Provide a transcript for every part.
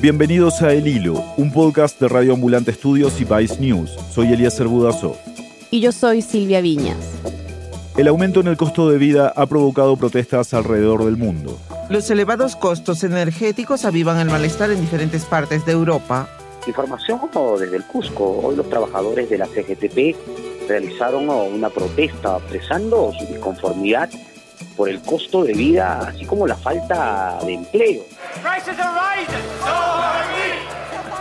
Bienvenidos a El Hilo, un podcast de Radio Ambulante Estudios y Vice News. Soy Elías Budazo. Y yo soy Silvia Viñas. El aumento en el costo de vida ha provocado protestas alrededor del mundo. Los elevados costos energéticos avivan el malestar en diferentes partes de Europa. Información desde el Cusco. Hoy los trabajadores de la CGTP realizaron una protesta expresando su disconformidad por el costo de vida, así como la falta de empleo.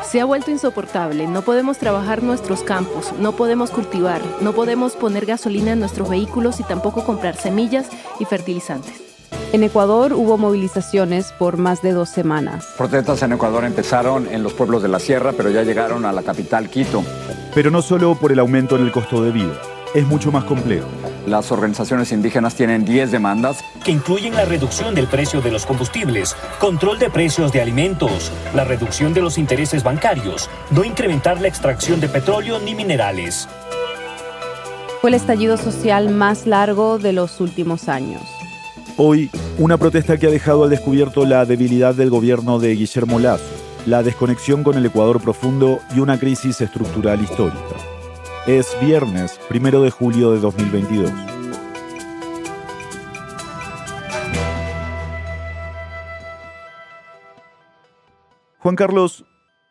Se ha vuelto insoportable, no podemos trabajar nuestros campos, no podemos cultivar, no podemos poner gasolina en nuestros vehículos y tampoco comprar semillas y fertilizantes. En Ecuador hubo movilizaciones por más de dos semanas. Protestas en Ecuador empezaron en los pueblos de la sierra, pero ya llegaron a la capital Quito. Pero no solo por el aumento en el costo de vida, es mucho más complejo. Las organizaciones indígenas tienen 10 demandas que incluyen la reducción del precio de los combustibles, control de precios de alimentos, la reducción de los intereses bancarios, no incrementar la extracción de petróleo ni minerales. Fue el estallido social más largo de los últimos años. Hoy, una protesta que ha dejado al descubierto la debilidad del gobierno de Guillermo Lazo, la desconexión con el Ecuador profundo y una crisis estructural histórica. Es viernes, primero de julio de 2022. Juan Carlos,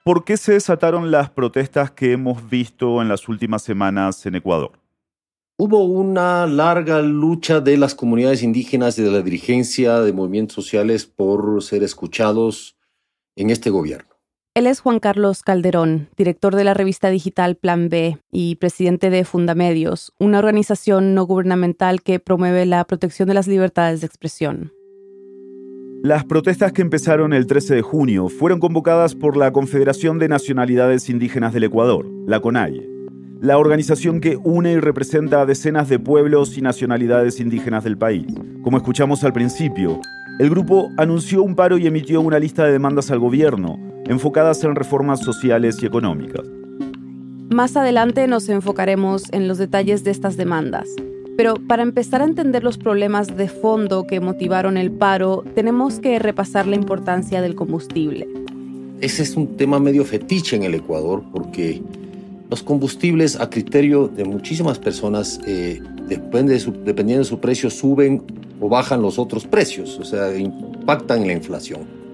¿por qué se desataron las protestas que hemos visto en las últimas semanas en Ecuador? Hubo una larga lucha de las comunidades indígenas y de la dirigencia de movimientos sociales por ser escuchados en este gobierno. Él es Juan Carlos Calderón, director de la revista digital Plan B y presidente de Fundamedios, una organización no gubernamental que promueve la protección de las libertades de expresión. Las protestas que empezaron el 13 de junio fueron convocadas por la Confederación de Nacionalidades Indígenas del Ecuador, la CONAIE, la organización que une y representa a decenas de pueblos y nacionalidades indígenas del país. Como escuchamos al principio, el grupo anunció un paro y emitió una lista de demandas al gobierno, enfocadas en reformas sociales y económicas. Más adelante nos enfocaremos en los detalles de estas demandas. Pero para empezar a entender los problemas de fondo que motivaron el paro, tenemos que repasar la importancia del combustible. Ese es un tema medio fetiche en el Ecuador porque los combustibles a criterio de muchísimas personas, eh, depende dependiendo de su precio, suben o bajan los otros precios, o sea, impactan en la inflación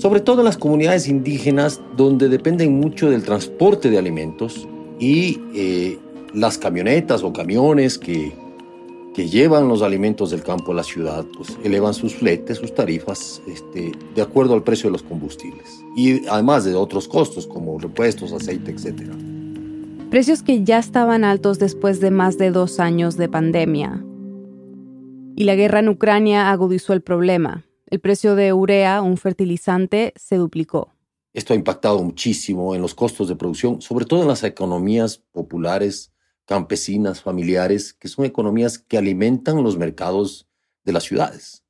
sobre todo en las comunidades indígenas donde dependen mucho del transporte de alimentos y eh, las camionetas o camiones que, que llevan los alimentos del campo a la ciudad, pues elevan sus fletes, sus tarifas, este, de acuerdo al precio de los combustibles. Y además de otros costos como repuestos, aceite, etc. Precios que ya estaban altos después de más de dos años de pandemia. Y la guerra en Ucrania agudizó el problema. El precio de urea, un fertilizante, se duplicó. Esto ha impactado muchísimo en los costos de producción, sobre todo en las economías populares, campesinas, familiares, que son economías que alimentan los mercados de las ciudades.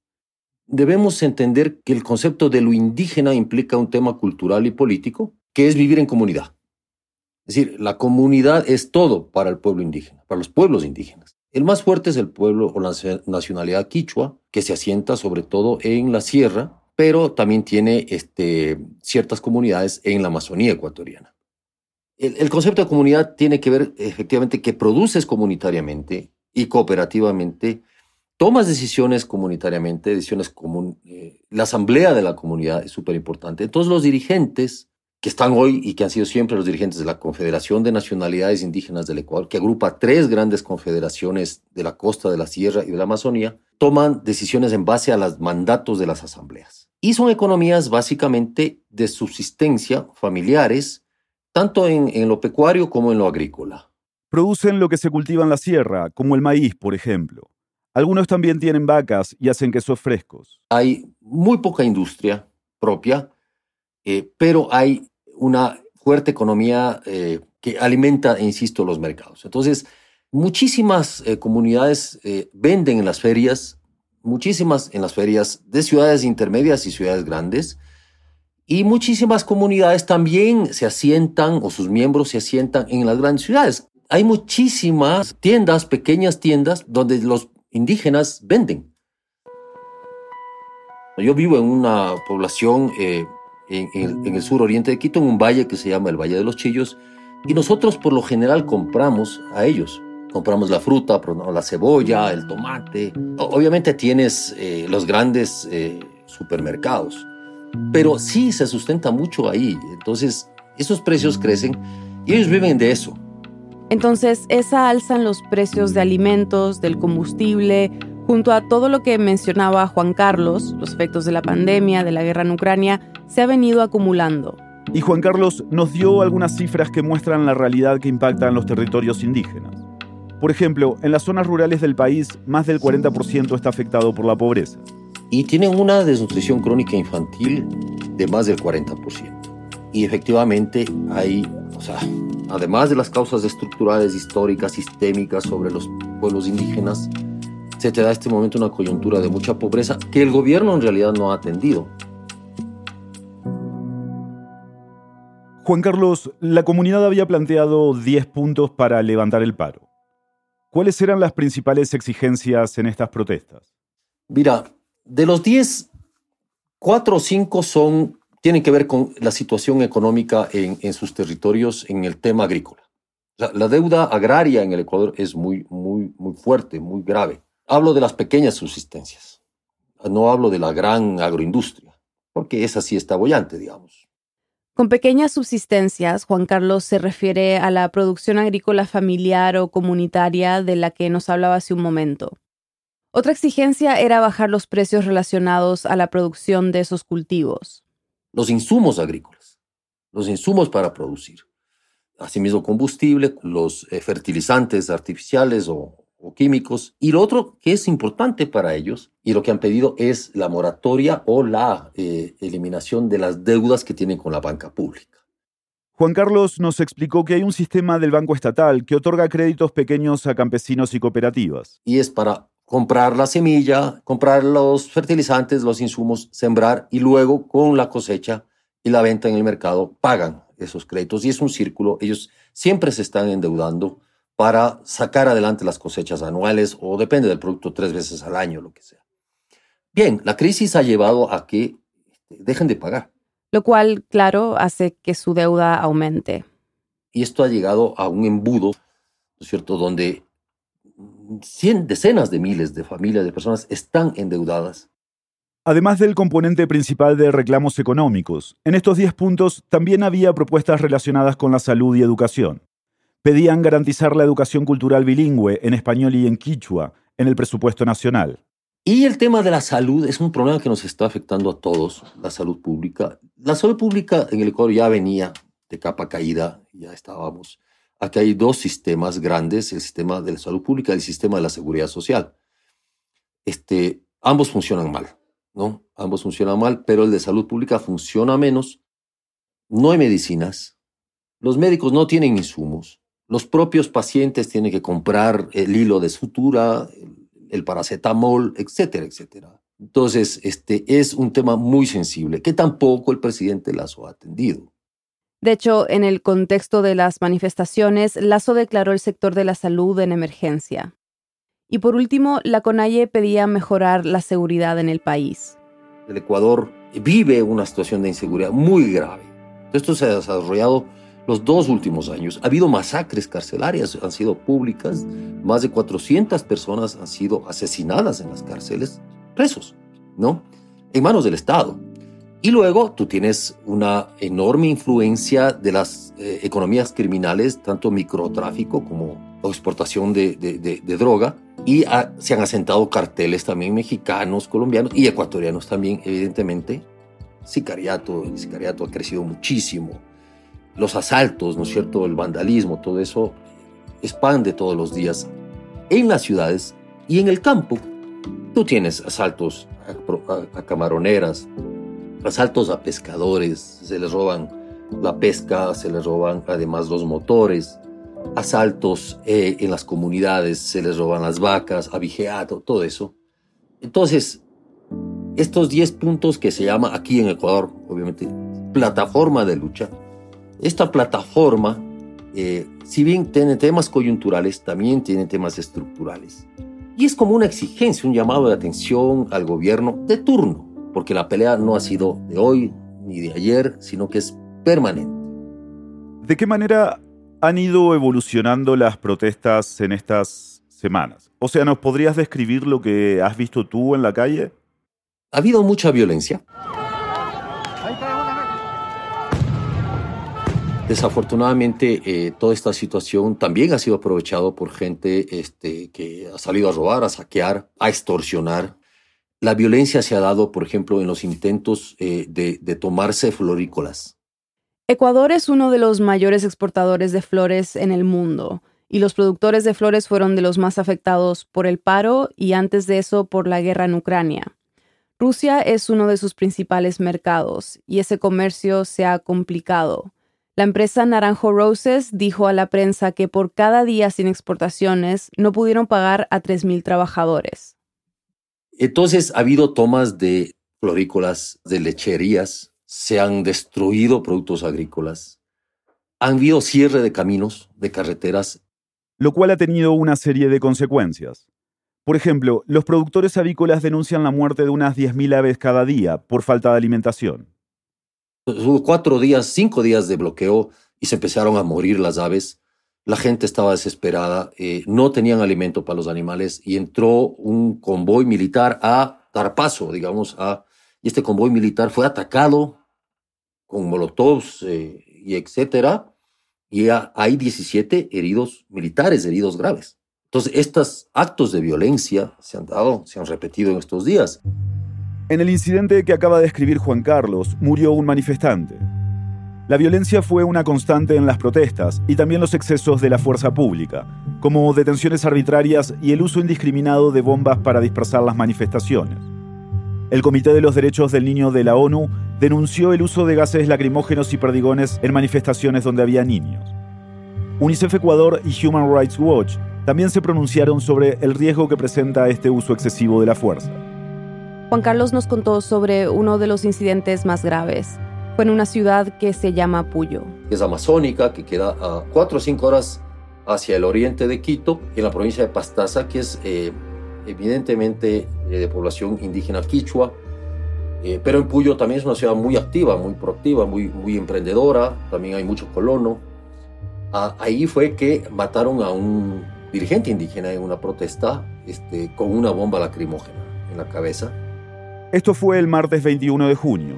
Debemos entender que el concepto de lo indígena implica un tema cultural y político, que es vivir en comunidad. Es decir, la comunidad es todo para el pueblo indígena, para los pueblos indígenas. El más fuerte es el pueblo o la nacionalidad quichua, que se asienta sobre todo en la sierra, pero también tiene este, ciertas comunidades en la Amazonía ecuatoriana. El, concepto de comunidad tiene que ver efectivamente que produces comunitariamente y cooperativamente, tomas decisiones comunitariamente, decisiones. Eh, la asamblea de la comunidad es súper importante. Entonces los dirigentes que están hoy y que han sido siempre los dirigentes de la Confederación de Nacionalidades Indígenas del Ecuador, que agrupa tres grandes confederaciones de la costa de la Sierra y de la Amazonía, toman decisiones en base a los mandatos de las asambleas. Y son economías básicamente de subsistencia familiares, tanto en, en lo pecuario como en lo agrícola. Producen lo que se cultiva en la sierra, como el maíz, por ejemplo. Algunos también tienen vacas y hacen quesos frescos. Hay muy poca industria propia, eh, pero hay una fuerte economía eh, que alimenta, insisto, los mercados. Entonces, muchísimas eh, comunidades eh, venden en las ferias, muchísimas en las ferias de ciudades intermedias y ciudades grandes, y muchísimas comunidades también se asientan o sus miembros se asientan en las grandes ciudades. Hay muchísimas tiendas, pequeñas tiendas, donde los indígenas venden. Yo vivo en una población en, en el sur oriente de Quito, en un valle que se llama el Valle de los Chillos, y nosotros por lo general compramos a ellos. Compramos la fruta, la cebolla, el tomate. Obviamente tienes eh, los grandes eh, supermercados, pero sí se sustenta mucho ahí. Entonces, esos precios crecen y ellos viven de eso. Entonces, esa alza en los precios de alimentos, del combustible, junto a todo lo que mencionaba Juan Carlos, los efectos de la pandemia, de la guerra en Ucrania, se ha venido acumulando. Y Juan Carlos nos dio algunas cifras que muestran la realidad que impacta en los territorios indígenas. Por ejemplo, en las zonas rurales del país, más del 40% está afectado por la pobreza. Y tienen una desnutrición crónica infantil de más del 40%. Y efectivamente hay, o sea, además de las causas estructurales, históricas, sistémicas sobre los pueblos indígenas, se te da este momento una coyuntura de mucha pobreza que el gobierno en realidad no ha atendido. Juan Carlos, la comunidad había planteado 10 puntos para levantar el paro. ¿Cuáles eran las principales exigencias en estas protestas? Mira, de los 10, 4 o 5 son, tienen que ver con la situación económica en, sus territorios en el tema agrícola. La, la, deuda agraria en el Ecuador es muy, muy, muy fuerte, muy grave. Hablo de las pequeñas subsistencias, no hablo de la gran agroindustria, porque esa sí está bollante, digamos. Con pequeñas subsistencias, Juan Carlos se refiere a la producción agrícola familiar o comunitaria de la que nos hablaba hace un momento. Otra exigencia era bajar los precios relacionados a la producción de esos cultivos. Los insumos agrícolas, los insumos para producir. Asimismo, combustible, los eh, fertilizantes artificiales o o químicos. Y lo otro que es importante para ellos y lo que han pedido es la moratoria o la eh, eliminación de las deudas que tienen con la banca pública. Juan Carlos nos explicó que hay un sistema del Banco Estatal que otorga créditos pequeños a campesinos y cooperativas. Y es para comprar la semilla, comprar los fertilizantes, los insumos, sembrar y luego con la cosecha y la venta en el mercado pagan esos créditos. Y es un círculo, ellos siempre se están endeudando para sacar adelante las cosechas anuales o depende del producto tres veces al año, lo que sea. Bien, la crisis ha llevado a que este, dejen de pagar. Lo cual, claro, hace que su deuda aumente. Y esto ha llegado a un embudo, ¿no es cierto?, donde cien, decenas de miles de familias, de personas están endeudadas. Además del componente principal de reclamos económicos, en estos 10 puntos también había propuestas relacionadas con la salud y educación pedían garantizar la educación cultural bilingüe en español y en quichua en el presupuesto nacional. Y el tema de la salud es un problema que nos está afectando a todos, la salud pública. La salud pública en el Ecuador ya venía de capa caída, ya estábamos. Aquí hay dos sistemas grandes, el sistema de la salud pública y el sistema de la seguridad social. Este, ambos funcionan mal, ¿no? Ambos funcionan mal, pero el de salud pública funciona menos. No hay medicinas, los médicos no tienen insumos, los propios pacientes tienen que comprar el hilo de sutura, el paracetamol, etcétera, etcétera. Entonces, este es un tema muy sensible que tampoco el presidente Lazo ha atendido. De hecho, en el contexto de las manifestaciones, Lazo declaró el sector de la salud en emergencia. Y por último, la CONAIE pedía mejorar la seguridad en el país. El Ecuador vive una situación de inseguridad muy grave. Esto se ha desarrollado los dos últimos años. Ha habido masacres carcelarias, han sido públicas, más de 400 personas han sido asesinadas en las cárceles, presos, ¿no? En manos del Estado. Y luego tú tienes una enorme influencia de las eh, economías criminales, tanto microtráfico como exportación de, droga, y se han asentado carteles también mexicanos, colombianos y ecuatorianos también, evidentemente. Sicariato, el sicariato ha crecido muchísimo los asaltos, ¿no es cierto? El vandalismo, todo eso expande todos los días en las ciudades y en el campo. Tú tienes asaltos a, camaroneras, asaltos a pescadores, se les roban la pesca, se les roban además los motores, asaltos eh, en las comunidades, se les roban las vacas, abigeato, todo eso. Entonces, estos 10 puntos que se llama aquí en Ecuador, obviamente, plataforma de lucha, esta plataforma, eh, si bien tiene temas coyunturales, también tiene temas estructurales. Y es como una exigencia, un llamado de atención al gobierno de turno, porque la pelea no ha sido de hoy ni de ayer, sino que es permanente. ¿De qué manera han ido evolucionando las protestas en estas semanas? O sea, ¿nos podrías describir lo que has visto tú en la calle? Ha habido mucha violencia. Desafortunadamente, eh, toda esta situación también ha sido aprovechado por gente este, que ha salido a robar, a saquear, a extorsionar. La violencia se ha dado, por ejemplo, en los intentos eh, de, de tomarse florícolas. Ecuador es uno de los mayores exportadores de flores en el mundo y los productores de flores fueron de los más afectados por el paro y antes de eso por la guerra en Ucrania. Rusia es uno de sus principales mercados y ese comercio se ha complicado. La empresa Naranjo Roses dijo a la prensa que por cada día sin exportaciones no pudieron pagar a 3.000 trabajadores. Entonces ha habido tomas de florícolas, de lecherías, se han destruido productos agrícolas, han habido cierre de caminos, de carreteras. Lo cual ha tenido una serie de consecuencias. Por ejemplo, los productores avícolas denuncian la muerte de unas 10.000 aves cada día por falta de alimentación. Cuatro días, cinco días de bloqueo y se empezaron a morir las aves. La gente estaba desesperada, eh, no tenían alimento para los animales y entró un convoy militar a dar paso, digamos, a, y este convoy militar fue atacado con molotovs eh, y etcétera, y hay 17 heridos militares, heridos graves. Entonces, estos actos de violencia se han dado, se han repetido en estos días. En el incidente que acaba de escribir Juan Carlos, murió un manifestante. La violencia fue una constante en las protestas y también los excesos de la fuerza pública, como detenciones arbitrarias y el uso indiscriminado de bombas para dispersar las manifestaciones. El Comité de los Derechos del Niño de la ONU denunció el uso de gases lacrimógenos y perdigones en manifestaciones donde había niños. UNICEF Ecuador y Human Rights Watch también se pronunciaron sobre el riesgo que presenta este uso excesivo de la fuerza. Juan Carlos nos contó sobre uno de los incidentes más graves. Fue en una ciudad que se llama Puyo. Es amazónica, que queda a cuatro o cinco horas hacia el oriente de Quito, en la provincia de Pastaza, que es eh, evidentemente eh, de población indígena quichua. Eh, pero en Puyo también es una ciudad muy activa, muy proactiva, muy, muy emprendedora, también hay muchos colonos. Ah, ahí fue que mataron a un dirigente indígena en una protesta este, con una bomba lacrimógena en la cabeza. Esto fue el martes 21 de junio.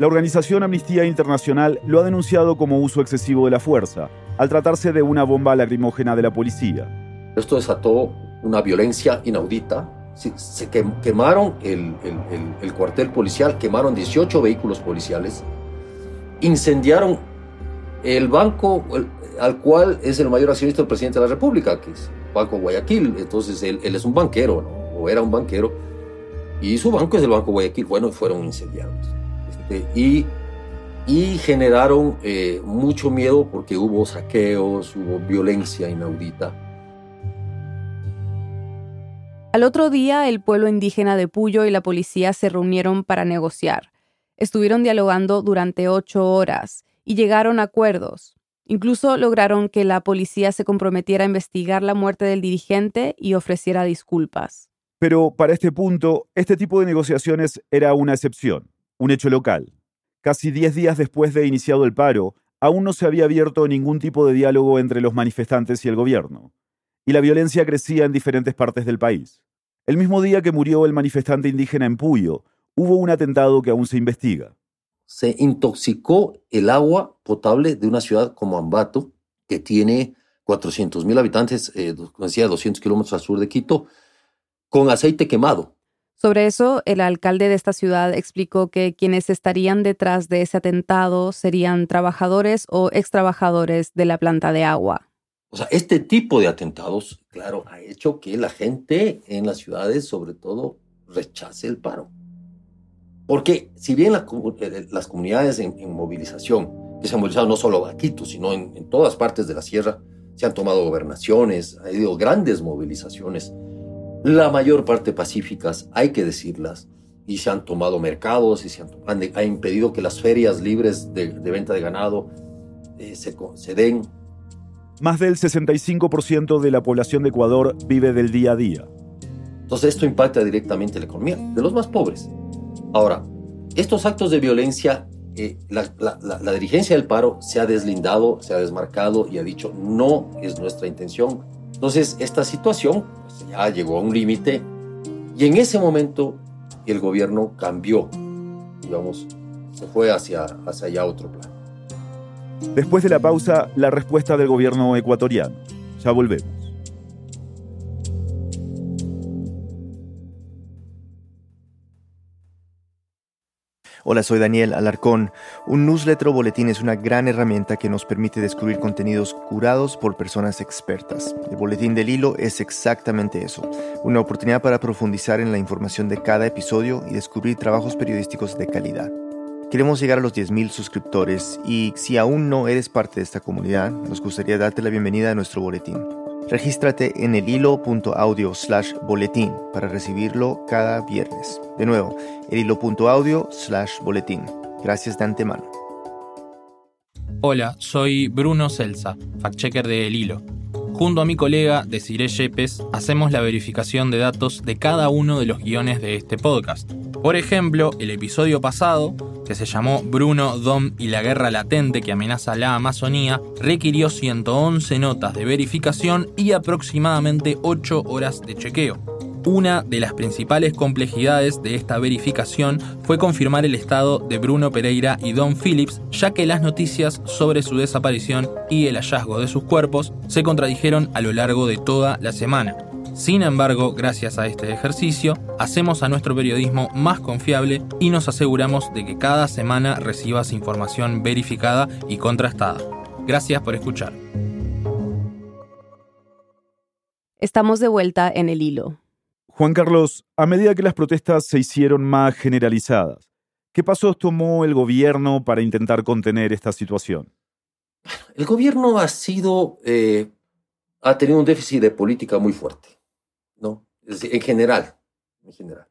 La organización Amnistía Internacional lo ha denunciado como uso excesivo de la fuerza, al tratarse de una bomba lacrimógena de la policía. Esto desató una violencia inaudita. Se, quemaron el, el, cuartel policial, quemaron 18 vehículos policiales, incendiaron el banco al cual es el mayor accionista del presidente de la República, que es Banco Guayaquil. Entonces él, él es un banquero, o era un banquero y su banco es el Banco Guayaquil. Bueno, fueron incendiados. Este, y, y generaron eh, mucho miedo porque hubo saqueos, hubo violencia inaudita. Al otro día, el pueblo indígena de Puyo y la policía se reunieron para negociar. Estuvieron dialogando durante ocho horas y llegaron a acuerdos. Incluso lograron que la policía se comprometiera a investigar la muerte del dirigente y ofreciera disculpas. Pero para este punto, este tipo de negociaciones era una excepción, un hecho local. Casi 10 días después de iniciado el paro, aún no se había abierto ningún tipo de diálogo entre los manifestantes y el gobierno, y la violencia crecía en diferentes partes del país. El mismo día que murió el manifestante indígena en Puyo, hubo un atentado que aún se investiga. Se intoxicó el agua potable de una ciudad como Ambato, que tiene 400.000 habitantes, eh, decía, 200 kilómetros al sur de Quito, con aceite quemado. Sobre eso, el alcalde de esta ciudad explicó que quienes estarían detrás de ese atentado serían trabajadores o ex trabajadores de la planta de agua. O sea, este tipo de atentados, claro, ha hecho que la gente en las ciudades, sobre todo, rechace el paro. Porque si bien eh, las comunidades en, movilización, que se han movilizado no solo a Quito, sino en, en todas partes de la sierra, se han tomado gobernaciones, ha habido grandes movilizaciones, la mayor parte pacíficas, hay que decirlas, y se han tomado mercados y se han, ha impedido que las ferias libres de, venta de ganado eh, se, se den. Más del 65% de la población de Ecuador vive del día a día. Entonces esto impacta directamente la economía de los más pobres. Ahora, estos actos de violencia eh, la, dirigencia del paro se ha deslindado, se ha desmarcado y ha dicho no es nuestra intención. Entonces, esta situación ya llegó a un límite y en ese momento el gobierno cambió, digamos, se fue hacia, hacia allá otro plan. Después de la pausa, la respuesta del gobierno ecuatoriano. Ya volvemos. Hola, soy Daniel Alarcón. Un newsletter o boletín es una gran herramienta que nos permite descubrir contenidos curados por personas expertas. El boletín del hilo es exactamente eso, una oportunidad para profundizar en la información de cada episodio y descubrir trabajos periodísticos de calidad. Queremos llegar a los 10.000 suscriptores y si aún no eres parte de esta comunidad, nos gustaría darte la bienvenida a nuestro boletín. Regístrate en el hilo.audio slash boletín para recibirlo cada viernes. De nuevo, el hilo.audio slash boletín. Gracias de antemano. Hola, soy Bruno Celsa, fact-checker de El Hilo. Junto a mi colega Desiree Yepes, hacemos la verificación de datos de cada uno de los guiones de este podcast. Por ejemplo, el episodio pasado, que se llamó Bruno, Dom y la guerra latente que amenaza la Amazonía, requirió 111 notas de verificación y aproximadamente 8 horas de chequeo. Una de las principales complejidades de esta verificación fue confirmar el estado de Bruno Pereira y Don Phillips, ya que las noticias sobre su desaparición y el hallazgo de sus cuerpos se contradijeron a lo largo de toda la semana. Sin embargo, gracias a este ejercicio, hacemos a nuestro periodismo más confiable y nos aseguramos de que cada semana recibas información verificada y contrastada. Gracias por escuchar. Estamos de vuelta en el hilo. Juan Carlos, a medida que las protestas se hicieron más generalizadas, ¿qué pasos tomó el gobierno para intentar contener esta situación? El gobierno ha sido, eh, ha tenido un déficit de política muy fuerte. ¿No? en general, en general.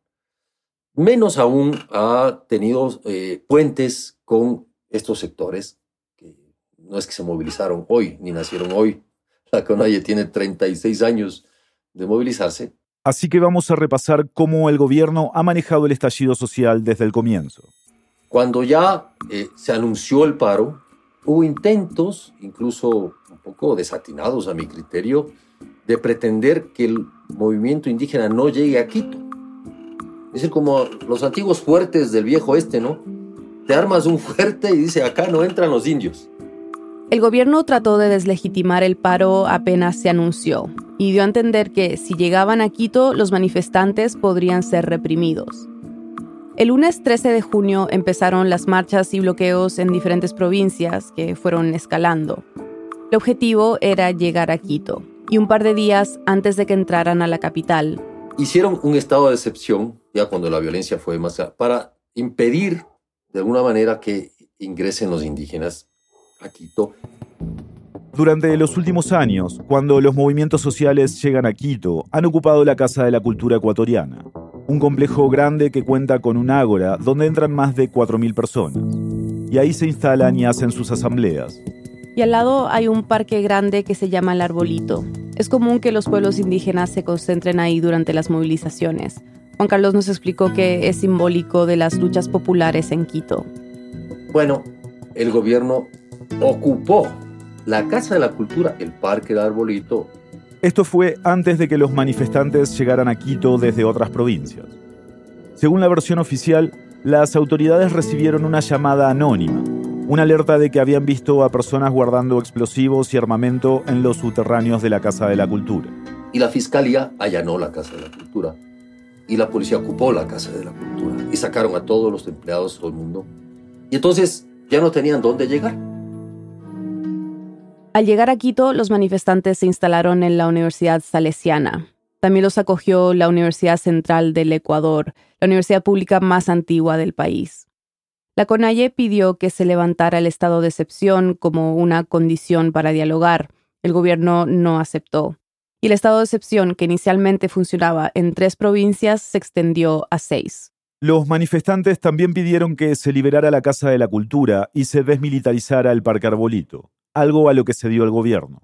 Menos aún ha tenido eh, puentes con estos sectores, que no es que se movilizaron hoy, ni nacieron hoy. La CONAIE tiene 36 años de movilizarse. Así que vamos a repasar cómo el gobierno ha manejado el estallido social desde el comienzo. Cuando ya eh, se anunció el paro, hubo intentos, incluso un poco desatinados a mi criterio, de pretender que el movimiento indígena no llegue a Quito. Es decir, como los antiguos fuertes del viejo este, ¿no? Te armas un fuerte y dice, acá no entran los indios. El gobierno trató de deslegitimar el paro apenas se anunció y dio a entender que si llegaban a Quito, los manifestantes podrían ser reprimidos. El lunes 13 de junio empezaron las marchas y bloqueos en diferentes provincias que fueron escalando. El objetivo era llegar a Quito, y un par de días antes de que entraran a la capital. Hicieron un estado de excepción, ya cuando la violencia fue más, para impedir de alguna manera que ingresen los indígenas a Quito. Durante los últimos años, cuando los movimientos sociales llegan a Quito, han ocupado la Casa de la Cultura Ecuatoriana, un complejo grande que cuenta con un ágora donde entran más de 4.000 personas. Y ahí se instalan y hacen sus asambleas. Y al lado hay un parque grande que se llama el Arbolito, es común que los pueblos indígenas se concentren ahí durante las movilizaciones. Juan Carlos nos explicó que es simbólico de las luchas populares en Quito. Bueno, el gobierno ocupó la Casa de la Cultura, el Parque del Arbolito. Esto fue antes de que los manifestantes llegaran a Quito desde otras provincias. Según la versión oficial, las autoridades recibieron una llamada anónima una alerta de que habían visto a personas guardando explosivos y armamento en los subterráneos de la Casa de la Cultura. Y la fiscalía allanó la Casa de la Cultura. Y la policía ocupó la Casa de la Cultura. Y sacaron a todos los empleados, del mundo. Y entonces ya no tenían dónde llegar. Al llegar a Quito, los manifestantes se instalaron en la Universidad Salesiana. También los acogió la Universidad Central del Ecuador, la universidad pública más antigua del país. La CONAIE pidió que se levantara el estado de excepción como una condición para dialogar. El gobierno no aceptó. Y el estado de excepción, que inicialmente funcionaba en tres provincias, se extendió a seis. Los manifestantes también pidieron que se liberara la Casa de la Cultura y se desmilitarizara el Parque Arbolito, algo a lo que se dio el gobierno.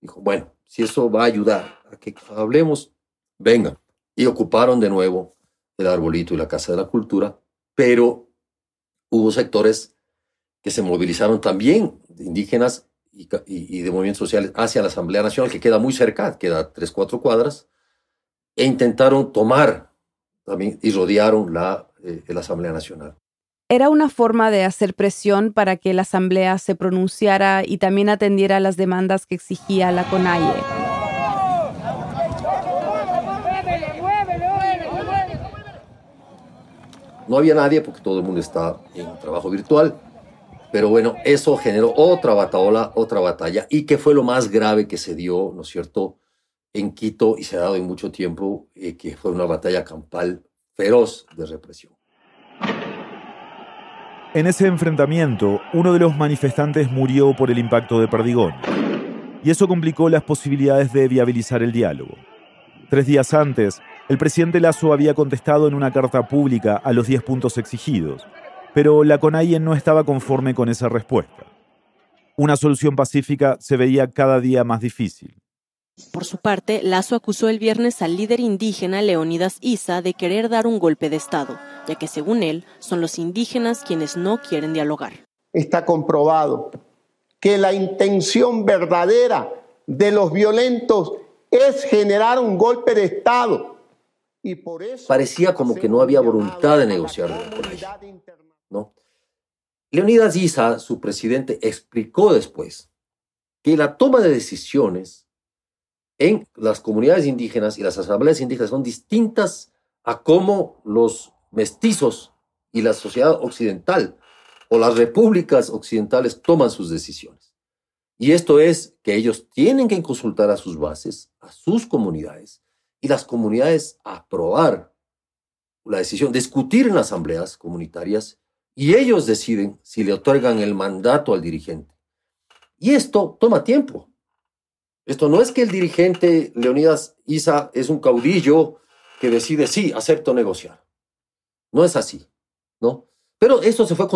Dijo, bueno, si eso va a ayudar a que hablemos, vengan. Y ocuparon de nuevo el Arbolito y la Casa de la Cultura, pero hubo sectores que se movilizaron también indígenas y, de movimientos sociales hacia la Asamblea Nacional, que queda muy cerca, queda tres, cuatro cuadras, e intentaron tomar también y rodearon la, eh, la Asamblea Nacional. Era una forma de hacer presión para que la Asamblea se pronunciara y también atendiera las demandas que exigía la CONAIE. No había nadie porque todo el mundo está en trabajo virtual. Pero bueno, eso generó otra batalla, otra batalla, y que fue lo más grave que se dio, ¿no es cierto?, en Quito y se ha dado en mucho tiempo, eh, que fue una batalla campal feroz de represión. En ese enfrentamiento, uno de los manifestantes murió por el impacto de Perdigón, y eso complicó las posibilidades de viabilizar el diálogo. Tres días antes, el presidente Lazo había contestado en una carta pública a los 10 puntos exigidos, pero la CONAIE no estaba conforme con esa respuesta. Una solución pacífica se veía cada día más difícil. Por su parte, Lazo acusó el viernes al líder indígena Leonidas Isa de querer dar un golpe de Estado, ya que según él son los indígenas quienes no quieren dialogar. Está comprobado que la intención verdadera de los violentos es generar un golpe de Estado. Y por eso Parecía como que no había voluntad de negociar. ¿no? Leonidas Isa, su presidente, explicó después que la toma de decisiones en las comunidades indígenas y las asambleas indígenas son distintas a cómo los mestizos y la sociedad occidental o las repúblicas occidentales toman sus decisiones. Y esto es que ellos tienen que consultar a sus bases, a sus comunidades, y las comunidades aprobar la decisión, discutir en asambleas comunitarias y ellos deciden si le otorgan el mandato al dirigente. Y esto toma tiempo. Esto no es que el dirigente Leonidas Isa es un caudillo que decide, sí, acepto negociar. No es así, ¿no? Pero esto se fue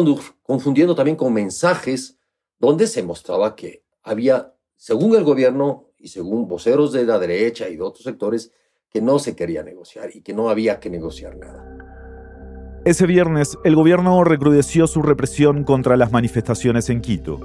confundiendo también con mensajes donde se mostraba que había, según el gobierno y según voceros de la derecha y de otros sectores, que no se quería negociar y que no había que negociar nada. Ese viernes, el gobierno recrudeció su represión contra las manifestaciones en Quito.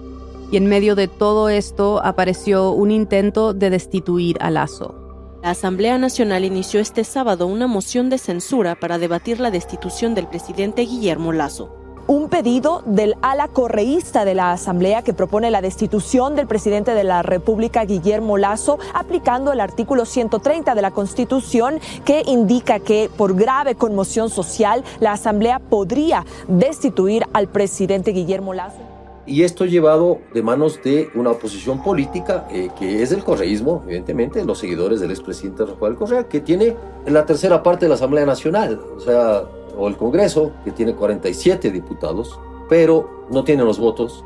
Y en medio de todo esto apareció un intento de destituir a Lazo. La Asamblea Nacional inició este sábado una moción de censura para debatir la destitución del presidente Guillermo Lazo un pedido del ala correísta de la Asamblea que propone la destitución del presidente de la República, Guillermo Lazo, aplicando el artículo 130 de la Constitución que indica que por grave conmoción social la Asamblea podría destituir al presidente Guillermo Lazo. Y esto llevado de manos de una oposición política eh, que es el correísmo, evidentemente, los seguidores del expresidente Rafael Correa, que tiene la tercera parte de la Asamblea Nacional. O sea, o el Congreso, que tiene 47 diputados, pero no tiene los votos.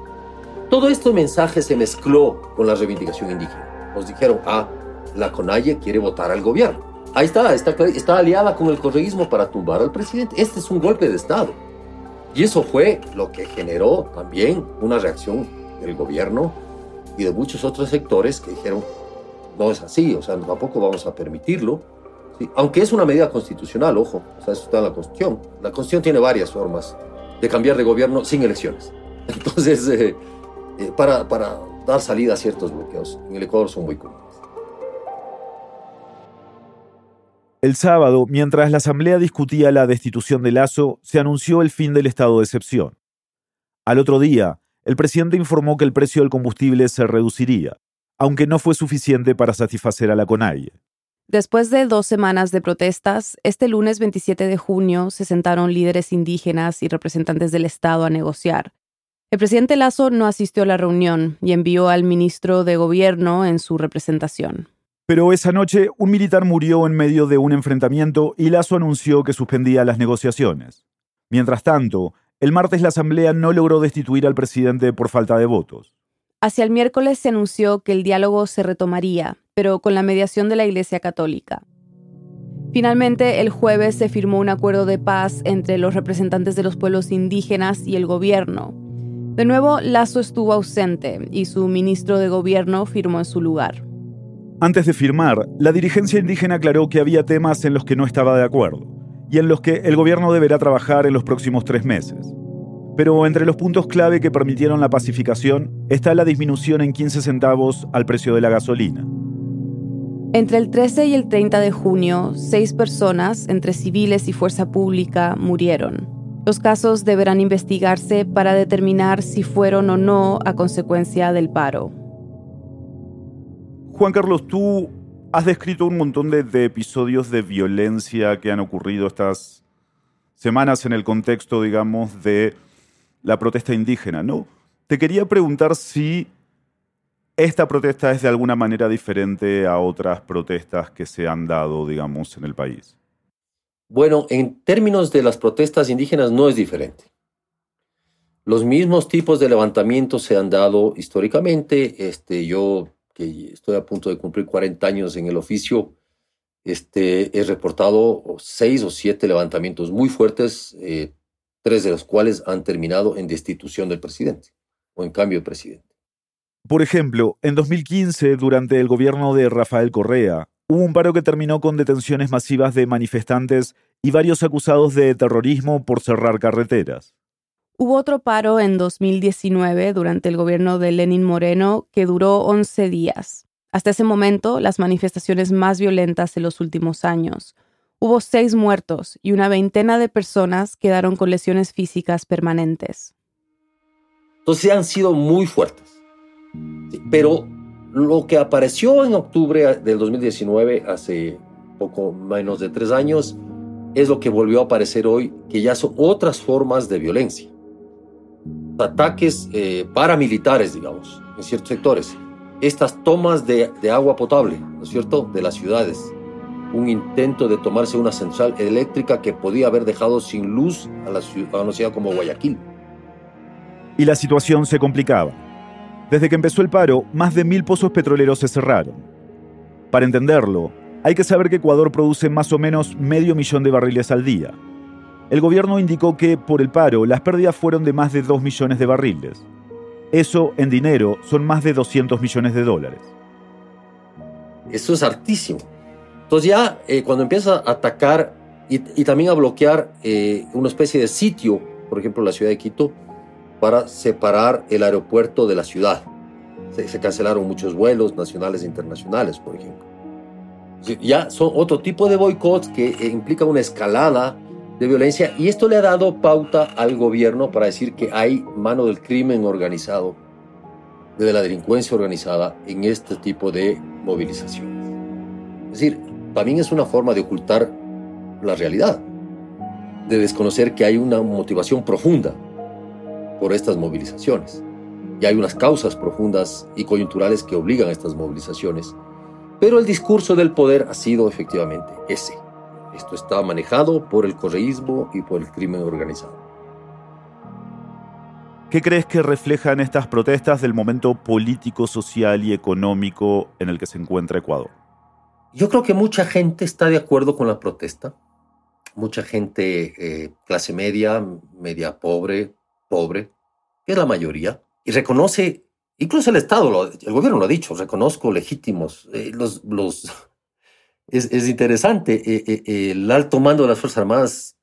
Todo este mensaje se mezcló con la reivindicación indígena. Nos dijeron, ah, la CONAIE quiere votar al gobierno. Ahí está, está, está aliada con el correísmo para tumbar al presidente. Este es un golpe de Estado. Y eso fue lo que generó también una reacción del gobierno y de muchos otros sectores que dijeron, no es así, o sea, tampoco vamos a permitirlo aunque es una medida constitucional, ojo, eso está en la Constitución. La Constitución tiene varias formas de cambiar de gobierno sin elecciones. Entonces, eh, eh, para, para dar salida a ciertos bloqueos en el Ecuador son muy comunes. El sábado, mientras la Asamblea discutía la destitución de Lazo, se anunció el fin del estado de excepción. Al otro día, el presidente informó que el precio del combustible se reduciría, aunque no fue suficiente para satisfacer a la CONAIE. Después de dos semanas de protestas, este lunes 27 de junio se sentaron líderes indígenas y representantes del Estado a negociar. El presidente Lazo no asistió a la reunión y envió al ministro de Gobierno en su representación. Pero esa noche un militar murió en medio de un enfrentamiento y Lazo anunció que suspendía las negociaciones. Mientras tanto, el martes la Asamblea no logró destituir al presidente por falta de votos. Hacia el miércoles se anunció que el diálogo se retomaría, pero con la mediación de la Iglesia Católica. Finalmente, el jueves se firmó un acuerdo de paz entre los representantes de los pueblos indígenas y el gobierno. De nuevo, Lazo estuvo ausente y su ministro de gobierno firmó en su lugar. Antes de firmar, la dirigencia indígena aclaró que había temas en los que no estaba de acuerdo y en los que el gobierno deberá trabajar en los próximos tres meses. Pero entre los puntos clave que permitieron la pacificación está la disminución en 15 centavos al precio de la gasolina. Entre el 13 y el 30 de junio, seis personas, entre civiles y fuerza pública, murieron. Los casos deberán investigarse para determinar si fueron o no a consecuencia del paro. Juan Carlos, tú has descrito un montón de, de episodios de violencia que han ocurrido estas semanas en el contexto, digamos, de la protesta indígena, ¿no? Te quería preguntar si esta protesta es de alguna manera diferente a otras protestas que se han dado, digamos, en el país. Bueno, en términos de las protestas indígenas no es diferente. Los mismos tipos de levantamientos se han dado históricamente. Este, yo, que estoy a punto de cumplir 40 años en el oficio, este, he reportado seis o siete levantamientos muy fuertes, eh, tres de los cuales han terminado en destitución del presidente o en cambio de presidente. Por ejemplo, en 2015, durante el gobierno de Rafael Correa, hubo un paro que terminó con detenciones masivas de manifestantes y varios acusados de terrorismo por cerrar carreteras. Hubo otro paro en 2019 durante el gobierno de Lenin Moreno que duró 11 días. Hasta ese momento, las manifestaciones más violentas de los últimos años. Hubo seis muertos y una veintena de personas quedaron con lesiones físicas permanentes. Entonces han sido muy fuertes. Pero lo que apareció en octubre del 2019, hace poco menos de tres años, es lo que volvió a aparecer hoy, que ya son otras formas de violencia. Ataques eh, paramilitares, digamos, en ciertos sectores. Estas tomas de, de agua potable, ¿no es cierto?, de las ciudades un intento de tomarse una central eléctrica que podía haber dejado sin luz a la ciudad conocida como Guayaquil. Y la situación se complicaba. Desde que empezó el paro, más de mil pozos petroleros se cerraron. Para entenderlo, hay que saber que Ecuador produce más o menos medio millón de barriles al día. El gobierno indicó que, por el paro, las pérdidas fueron de más de 2 millones de barriles. Eso, en dinero, son más de 200 millones de dólares. Eso es hartísimo. Entonces ya eh, cuando empieza a atacar y, también a bloquear eh, una especie de sitio, por ejemplo la ciudad de Quito, para separar el aeropuerto de la ciudad. Se, cancelaron muchos vuelos nacionales e internacionales, por ejemplo. Ya son otro tipo de boicots que eh, implica una escalada de violencia y esto le ha dado pauta al gobierno para decir que hay mano del crimen organizado, de la delincuencia organizada en este tipo de movilizaciones. Es decir, también es una forma de ocultar la realidad, de desconocer que hay una motivación profunda por estas movilizaciones. Y hay unas causas profundas y coyunturales que obligan a estas movilizaciones. Pero el discurso del poder ha sido efectivamente ese. Esto está manejado por el correísmo y por el crimen organizado. ¿Qué crees que reflejan estas protestas del momento político, social y económico en el que se encuentra Ecuador? Yo creo que mucha gente está de acuerdo con la protesta. Mucha gente, eh, clase media, media pobre, pobre, que es la mayoría, y reconoce, incluso el Estado, el gobierno lo ha dicho, reconozco legítimos. Eh, los, los, es, interesante, eh, el alto mando de las Fuerzas Armadas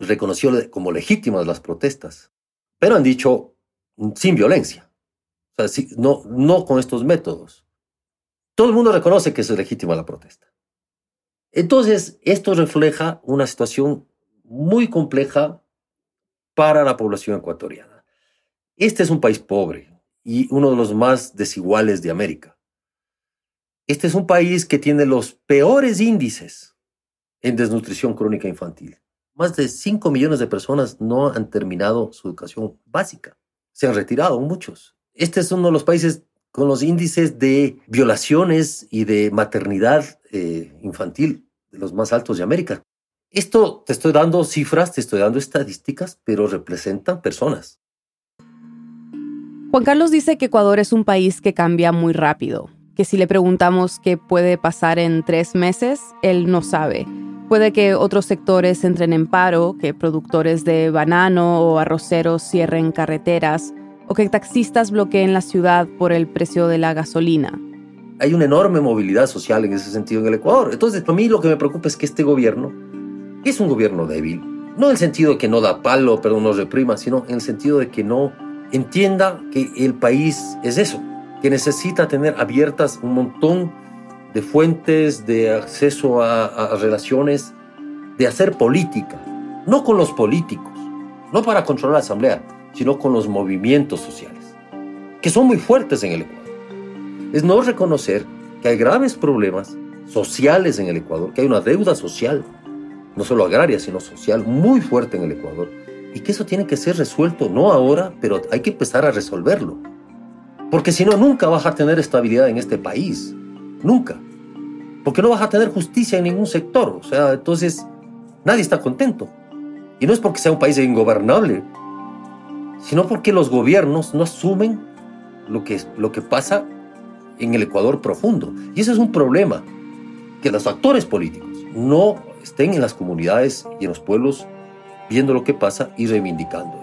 reconoció como legítimas las protestas, pero han dicho sin violencia, o sea, no, no con estos métodos. Todo el mundo reconoce que es legítima la protesta. Entonces, esto refleja una situación muy compleja para la población ecuatoriana. Este es un país pobre y uno de los más desiguales de América. Este es un país que tiene los peores índices en desnutrición crónica infantil. Más de 5 millones de personas no han terminado su educación básica. Se han retirado muchos. Este es uno de los países con los índices de violaciones y de maternidad eh, infantil de los más altos de América. Esto te estoy dando cifras, te estoy dando estadísticas, pero representan personas. Juan Carlos dice que Ecuador es un país que cambia muy rápido, que si le preguntamos qué puede pasar en tres meses, él no sabe. Puede que otros sectores entren en paro, que productores de banano o arroceros cierren carreteras, o que taxistas bloqueen la ciudad por el precio de la gasolina. Hay una enorme movilidad social en ese sentido en el Ecuador. Entonces, para mí lo que me preocupa es que este gobierno, es un gobierno débil, no en el sentido de que no da palo, pero no reprima, sino en el sentido de que no entienda que el país es eso, que necesita tener abiertas un montón de fuentes de acceso a, relaciones, de hacer política, no con los políticos, no para controlar la asamblea, sino con los movimientos sociales, que son muy fuertes en el Ecuador. Es no reconocer que hay graves problemas sociales en el Ecuador, que hay una deuda social, no solo agraria, sino social, muy fuerte en el Ecuador, y que eso tiene que ser resuelto, no ahora, pero hay que empezar a resolverlo. Porque si no, nunca vas a tener estabilidad en este país. Nunca. Porque no vas a tener justicia en ningún sector. O sea, entonces nadie está contento. Y no es porque sea un país ingobernable, sino porque los gobiernos no asumen lo que, lo que pasa en el Ecuador profundo. Y ese es un problema, que los actores políticos no estén en las comunidades y en los pueblos viendo lo que pasa y reivindicando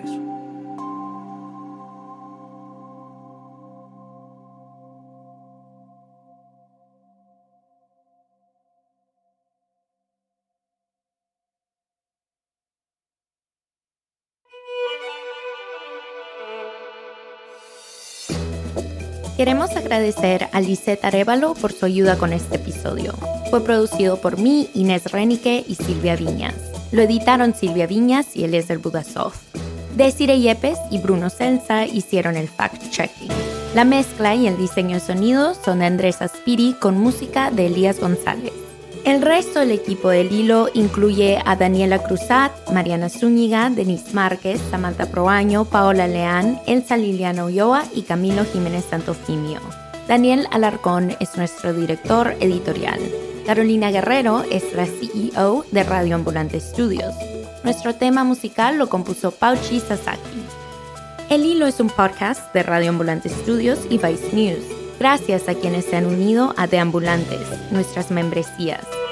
Queremos agradecer a Lisette Arevalo por su ayuda con este episodio. Fue producido por mí, Inés Renique y Silvia Viñas. Lo editaron Silvia Viñas y Eliezer Budasov. Desiree Yepes y Bruno Celsa hicieron el fact-checking. La mezcla y el diseño de sonido son de Andrés Aspiri con música de Elías González. El resto del equipo del hilo incluye a Daniela Cruzat, Mariana Zúñiga, Denise Márquez, Samantha Proaño, Paola Leán, Elsa Liliana Ulloa y Camilo Jiménez Santofimio. Daniel Alarcón es nuestro director editorial. Carolina Guerrero es la CEO de Radio Ambulante Studios. Nuestro tema musical lo compuso Pauchi Sasaki. El Hilo es un podcast de Radio Ambulante Studios y Vice News gracias a quienes se han unido a Deambulantes, nuestras membresías.